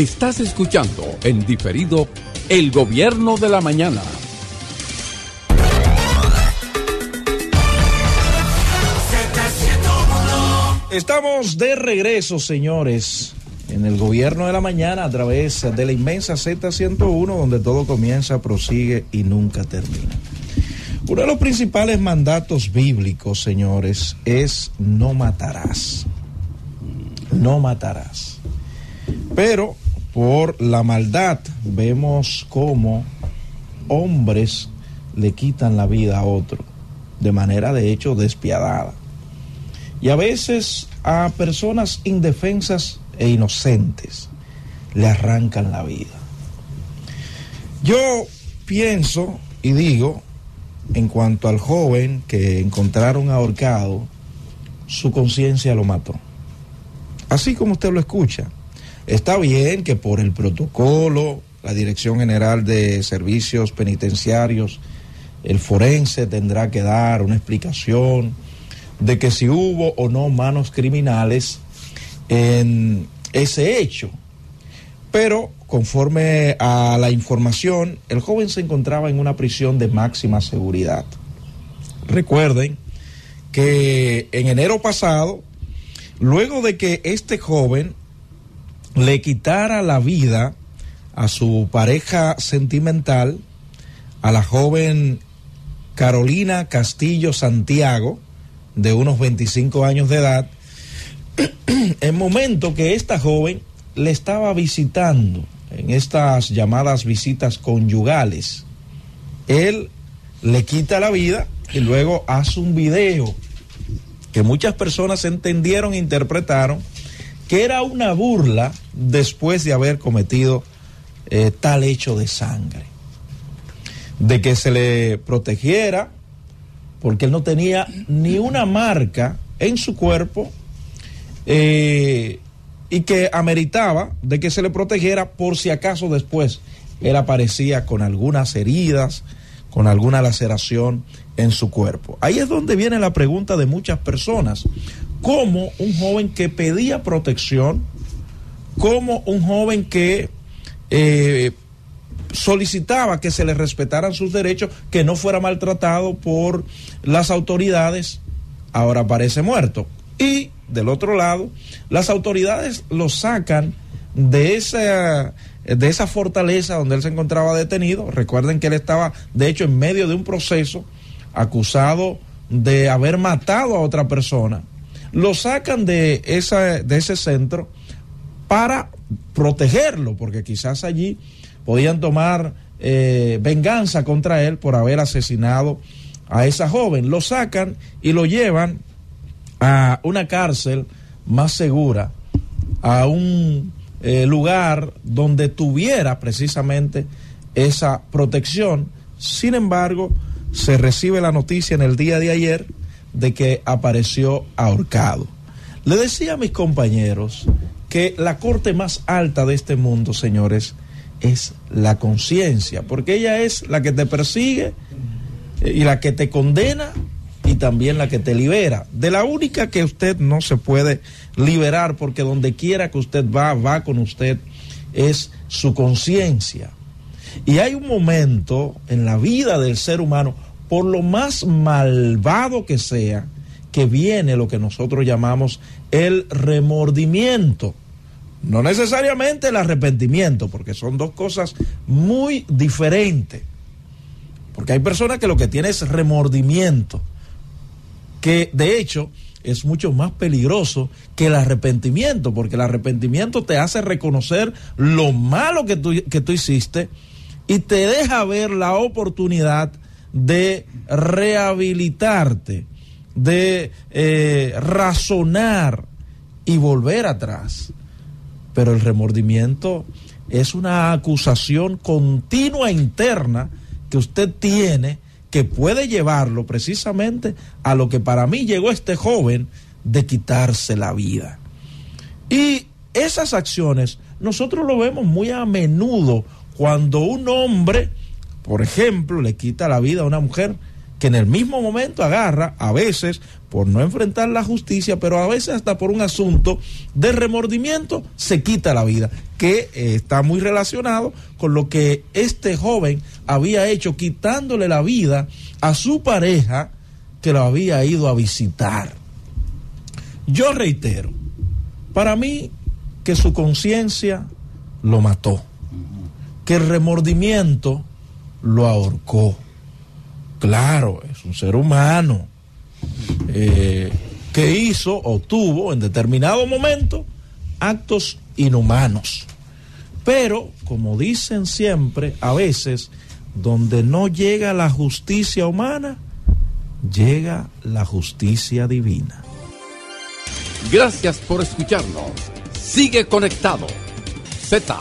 Estás escuchando en diferido El Gobierno de la Mañana. Estamos de regreso, señores, en el gobierno de la mañana a través de la inmensa Z101, donde todo comienza, prosigue y nunca termina. Uno de los principales mandatos bíblicos, señores, es no matarás. No matarás. Pero por la maldad vemos cómo hombres le quitan la vida a otro, de manera de hecho despiadada. Y a veces a personas indefensas e inocentes le arrancan la vida. Yo pienso y digo, en cuanto al joven que encontraron ahorcado, su conciencia lo mató. Así como usted lo escucha. Está bien que por el protocolo, la Dirección General de Servicios Penitenciarios, el forense tendrá que dar una explicación de que si hubo o no manos criminales en ese hecho. Pero conforme a la información, el joven se encontraba en una prisión de máxima seguridad. Recuerden que en enero pasado, luego de que este joven le quitara la vida a su pareja sentimental, a la joven Carolina Castillo Santiago, de unos 25 años de edad, en momento que esta joven le estaba visitando en estas llamadas visitas conyugales, él le quita la vida y luego hace un video que muchas personas entendieron e interpretaron que era una burla después de haber cometido eh, tal hecho de sangre, de que se le protegiera porque él no tenía ni una marca en su cuerpo eh, y que ameritaba de que se le protegiera por si acaso después él aparecía con algunas heridas, con alguna laceración en su cuerpo. Ahí es donde viene la pregunta de muchas personas. ¿Cómo un joven que pedía protección, como un joven que eh, solicitaba que se le respetaran sus derechos, que no fuera maltratado por las autoridades, ahora parece muerto. Y del otro lado, las autoridades lo sacan de esa, de esa fortaleza donde él se encontraba detenido. Recuerden que él estaba, de hecho, en medio de un proceso acusado de haber matado a otra persona. Lo sacan de, esa, de ese centro para protegerlo, porque quizás allí podían tomar eh, venganza contra él por haber asesinado a esa joven. Lo sacan y lo llevan a una cárcel más segura, a un eh, lugar donde tuviera precisamente esa protección. Sin embargo, se recibe la noticia en el día de ayer de que apareció ahorcado. Le decía a mis compañeros que la corte más alta de este mundo, señores, es la conciencia, porque ella es la que te persigue eh, y la que te condena y también la que te libera. De la única que usted no se puede liberar, porque donde quiera que usted va, va con usted, es su conciencia. Y hay un momento en la vida del ser humano, por lo más malvado que sea, que viene lo que nosotros llamamos el remordimiento. No necesariamente el arrepentimiento, porque son dos cosas muy diferentes. Porque hay personas que lo que tienen es remordimiento, que de hecho es mucho más peligroso que el arrepentimiento, porque el arrepentimiento te hace reconocer lo malo que tú, que tú hiciste y te deja ver la oportunidad de rehabilitarte, de eh, razonar y volver atrás pero el remordimiento es una acusación continua interna que usted tiene que puede llevarlo precisamente a lo que para mí llegó este joven de quitarse la vida. Y esas acciones nosotros lo vemos muy a menudo cuando un hombre, por ejemplo, le quita la vida a una mujer que en el mismo momento agarra, a veces por no enfrentar la justicia, pero a veces hasta por un asunto de remordimiento, se quita la vida, que eh, está muy relacionado con lo que este joven había hecho, quitándole la vida a su pareja que lo había ido a visitar. Yo reitero, para mí que su conciencia lo mató, que el remordimiento lo ahorcó Claro, es un ser humano eh, que hizo o tuvo en determinado momento actos inhumanos. Pero, como dicen siempre, a veces, donde no llega la justicia humana, llega la justicia divina. Gracias por escucharnos. Sigue conectado. Z